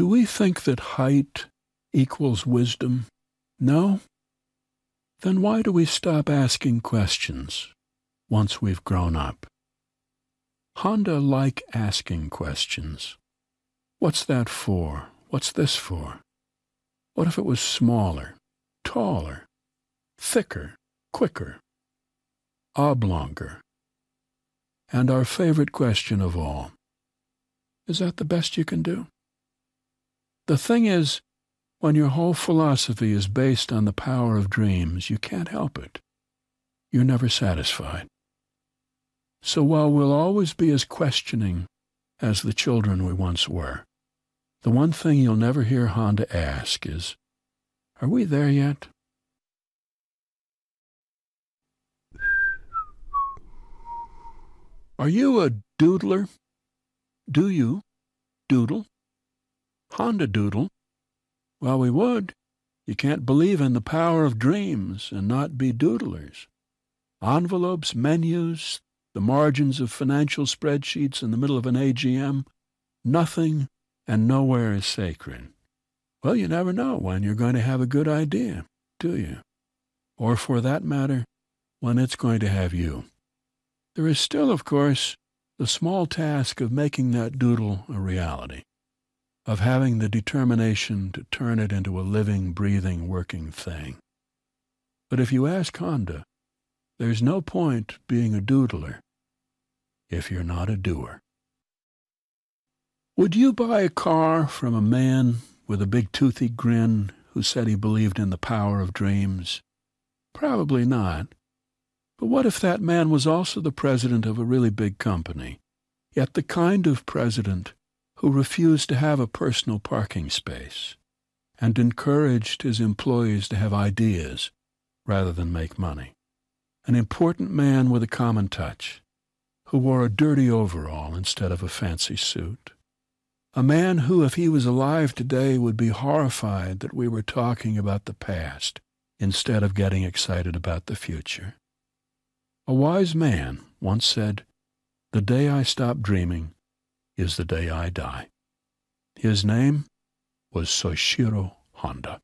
Do we think that height equals wisdom? No? Then why do we stop asking questions once we've grown up? Honda like asking questions. What's that for? What's this for? What if it was smaller, taller, thicker, quicker, oblonger? And our favorite question of all, is that the best you can do? The thing is, when your whole philosophy is based on the power of dreams, you can't help it. You're never satisfied. So while we'll always be as questioning as the children we once were, the one thing you'll never hear Honda ask is, Are we there yet? Are you a doodler? Do you doodle? Honda doodle? Well, we would. You can't believe in the power of dreams and not be doodlers. Envelopes, menus, the margins of financial spreadsheets in the middle of an AGM, nothing and nowhere is sacred. Well, you never know when you're going to have a good idea, do you? Or for that matter, when it's going to have you. There is still, of course, the small task of making that doodle a reality of having the determination to turn it into a living, breathing, working thing. But if you ask Honda, there's no point being a doodler if you're not a doer. Would you buy a car from a man with a big toothy grin who said he believed in the power of dreams? Probably not. But what if that man was also the president of a really big company, yet the kind of president who refused to have a personal parking space and encouraged his employees to have ideas rather than make money. An important man with a common touch who wore a dirty overall instead of a fancy suit. A man who, if he was alive today, would be horrified that we were talking about the past instead of getting excited about the future. A wise man once said, The day I stop dreaming, is the day I die. His name was Soichiro Honda.